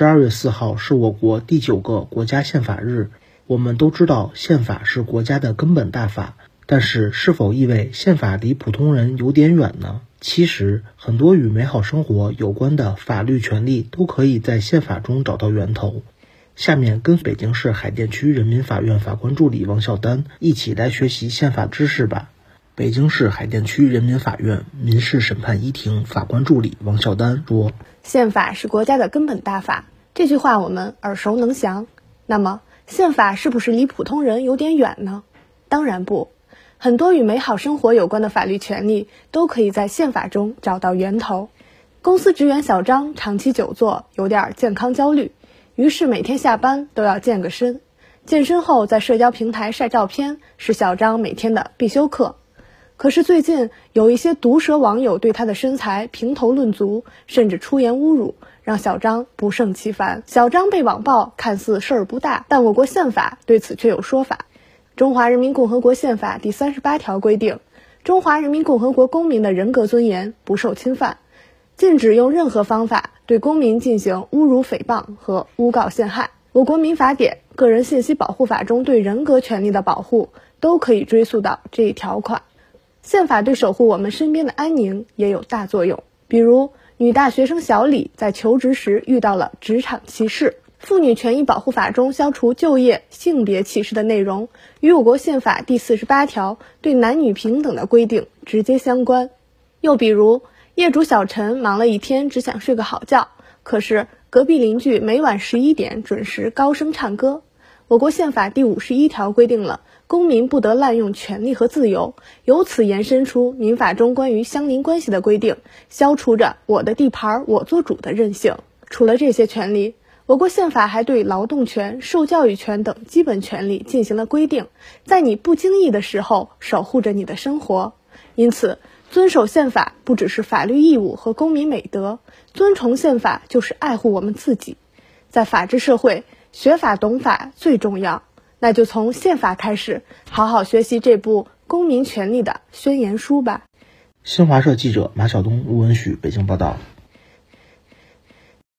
十二月四号是我国第九个国家宪法日。我们都知道，宪法是国家的根本大法，但是是否意味宪法离普通人有点远呢？其实，很多与美好生活有关的法律权利都可以在宪法中找到源头。下面跟北京市海淀区人民法院法官助理王晓丹一起来学习宪法知识吧。北京市海淀区人民法院民事审判一庭法官助理王小丹说：“宪法是国家的根本大法，这句话我们耳熟能详。那么，宪法是不是离普通人有点远呢？当然不。”很多与美好生活有关的法律权利都可以在宪法中找到源头。公司职员小张长期久坐，有点健康焦虑，于是每天下班都要健个身。健身后在社交平台晒照片是小张每天的必修课。可是最近有一些毒舌网友对他的身材评头论足，甚至出言侮辱，让小张不胜其烦。小张被网暴看似事儿不大，但我国宪法对此却有说法。中华人民共和国宪法第三十八条规定，中华人民共和国公民的人格尊严不受侵犯，禁止用任何方法对公民进行侮辱、诽谤和诬告陷害。我国民法典、个人信息保护法中对人格权利的保护都可以追溯到这一条款。宪法对守护我们身边的安宁也有大作用，比如女大学生小李在求职时遇到了职场歧视。妇女权益保护法中消除就业性别歧视的内容，与我国宪法第四十八条对男女平等的规定直接相关。又比如，业主小陈忙了一天，只想睡个好觉，可是隔壁邻居每晚十一点准时高声唱歌。我国宪法第五十一条规定了公民不得滥用权利和自由，由此延伸出民法中关于相邻关系的规定，消除着我的地盘儿我做主的任性。除了这些权利。我国宪法还对劳动权、受教育权等基本权利进行了规定，在你不经意的时候守护着你的生活。因此，遵守宪法不只是法律义务和公民美德，遵从宪法就是爱护我们自己。在法治社会，学法懂法最重要，那就从宪法开始，好好学习这部公民权利的宣言书吧。新华社记者马晓东、吴文旭北京报道。